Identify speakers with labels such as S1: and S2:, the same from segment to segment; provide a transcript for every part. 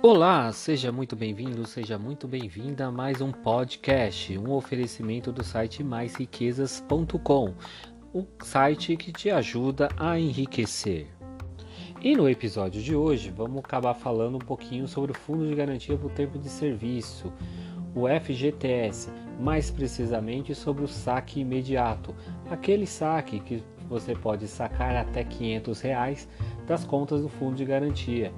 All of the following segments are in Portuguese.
S1: Olá, seja muito bem-vindo, seja muito bem-vinda a mais um podcast, um oferecimento do site maisriquezas.com, o site que te ajuda a enriquecer. E no episódio de hoje vamos acabar falando um pouquinho sobre o Fundo de Garantia por Tempo de Serviço, o FGTS, mais precisamente sobre o saque imediato, aquele saque que você pode sacar até 500 reais das contas do Fundo de Garantia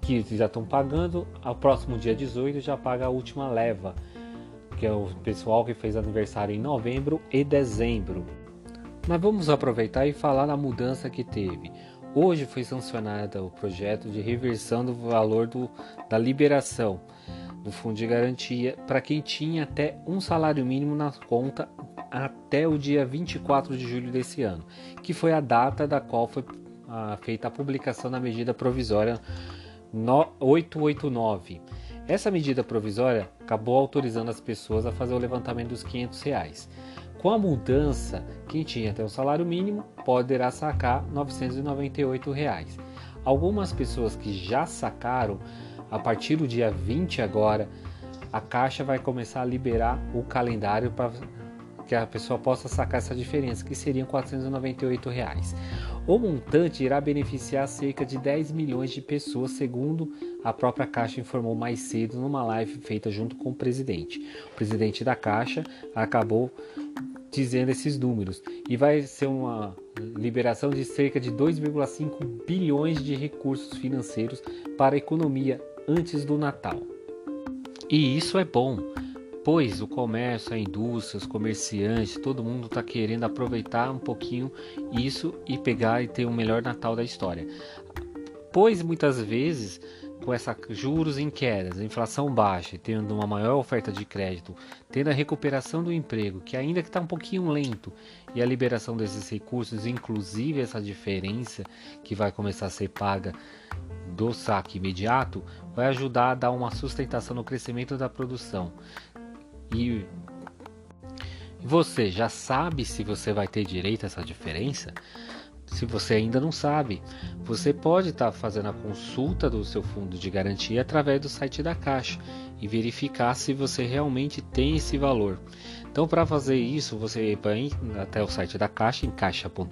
S1: que já estão pagando, ao próximo dia 18 já paga a última leva, que é o pessoal que fez aniversário em novembro e dezembro. Mas vamos aproveitar e falar da mudança que teve. Hoje foi sancionado o projeto de reversão do valor do, da liberação do fundo de garantia para quem tinha até um salário mínimo na conta até o dia 24 de julho desse ano, que foi a data da qual foi a, feita a publicação da medida provisória 889. Essa medida provisória acabou autorizando as pessoas a fazer o levantamento dos 500 reais. Com a mudança, quem tinha até o salário mínimo poderá sacar 998 reais. Algumas pessoas que já sacaram, a partir do dia 20 agora, a Caixa vai começar a liberar o calendário para que a pessoa possa sacar essa diferença, que seriam 498 reais. O montante irá beneficiar cerca de 10 milhões de pessoas, segundo a própria Caixa informou mais cedo numa live feita junto com o presidente. O presidente da Caixa acabou dizendo esses números e vai ser uma liberação de cerca de 2,5 bilhões de recursos financeiros para a economia antes do Natal. E isso é bom Pois o comércio, a indústria, os comerciantes, todo mundo está querendo aproveitar um pouquinho isso e pegar e ter o melhor Natal da história. Pois muitas vezes com essa juros em quedas, inflação baixa, tendo uma maior oferta de crédito, tendo a recuperação do emprego, que ainda que está um pouquinho lento, e a liberação desses recursos, inclusive essa diferença que vai começar a ser paga do saque imediato, vai ajudar a dar uma sustentação no crescimento da produção. E você já sabe se você vai ter direito a essa diferença? Se você ainda não sabe, você pode estar tá fazendo a consulta do seu fundo de garantia através do site da Caixa e verificar se você realmente tem esse valor. Então, para fazer isso, você vai até o site da Caixa em caixa.gov.br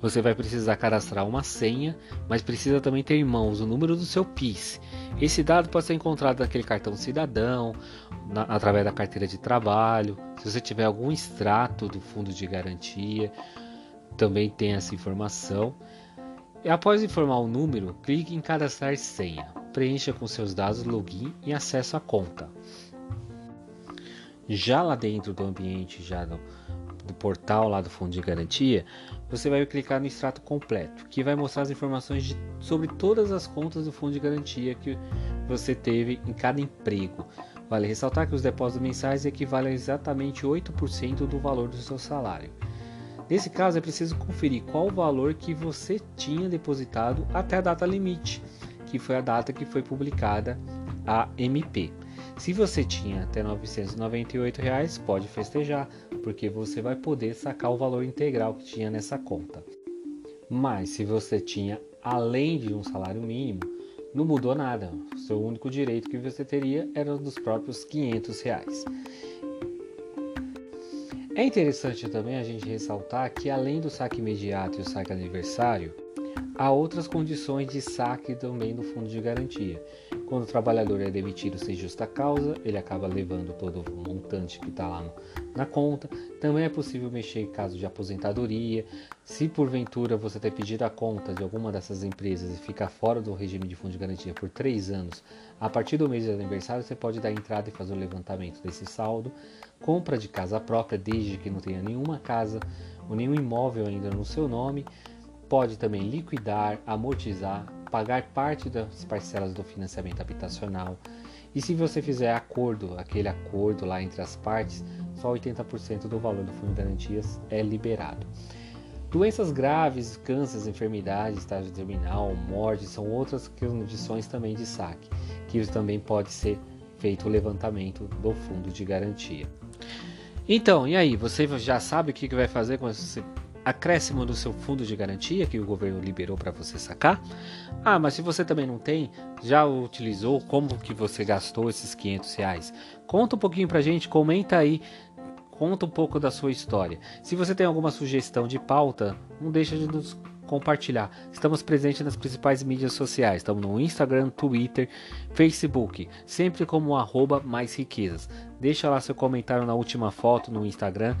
S1: você vai precisar cadastrar uma senha, mas precisa também ter em mãos o número do seu PIS. Esse dado pode ser encontrado naquele cartão cidadão, na, através da carteira de trabalho. Se você tiver algum extrato do fundo de garantia, também tem essa informação. E após informar o número, clique em cadastrar senha. Preencha com seus dados login e acesso à conta. Já lá dentro do ambiente, já do, do portal lá do fundo de garantia, você vai clicar no extrato completo, que vai mostrar as informações de, sobre todas as contas do fundo de garantia que você teve em cada emprego. Vale ressaltar que os depósitos mensais equivalem a exatamente 8% do valor do seu salário. Nesse caso, é preciso conferir qual o valor que você tinha depositado até a data limite, que foi a data que foi publicada a MP. Se você tinha até 998 reais, pode festejar porque você vai poder sacar o valor integral que tinha nessa conta. Mas se você tinha além de um salário mínimo, não mudou nada. O seu único direito que você teria era dos próprios 500 reais. É interessante também a gente ressaltar que além do saque imediato e o saque aniversário, há outras condições de saque também no fundo de garantia. Quando o trabalhador é demitido sem justa causa, ele acaba levando todo o montante que está lá no, na conta. Também é possível mexer em caso de aposentadoria. Se porventura você ter pedido a conta de alguma dessas empresas e ficar fora do regime de fundo de garantia por três anos, a partir do mês de aniversário você pode dar entrada e fazer o levantamento desse saldo. Compra de casa própria, desde que não tenha nenhuma casa ou nenhum imóvel ainda no seu nome. Pode também liquidar, amortizar, pagar parte das parcelas do financiamento habitacional. E se você fizer acordo, aquele acordo lá entre as partes, só 80% do valor do fundo de garantias é liberado. Doenças graves, cânceres, enfermidades, estágio terminal, morte são outras condições também de saque, que também pode ser feito o levantamento do fundo de garantia. Então, e aí, você já sabe o que vai fazer com esse acréscimo no seu fundo de garantia que o governo liberou para você sacar? Ah, mas se você também não tem, já utilizou, como que você gastou esses 500 reais? Conta um pouquinho pra gente, comenta aí, conta um pouco da sua história. Se você tem alguma sugestão de pauta, não deixa de nos compartilhar. Estamos presentes nas principais mídias sociais. Estamos no Instagram, Twitter, Facebook, sempre como arroba mais riquezas. Deixa lá seu comentário na última foto no Instagram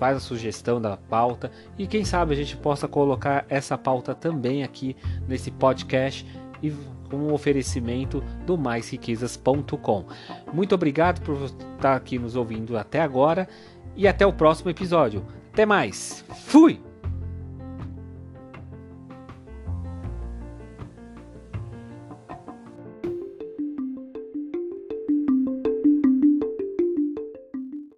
S1: faz a sugestão da pauta e quem sabe a gente possa colocar essa pauta também aqui nesse podcast e com um oferecimento do maisriquezas.com. Muito obrigado por estar aqui nos ouvindo até agora e até o próximo episódio. Até mais. Fui.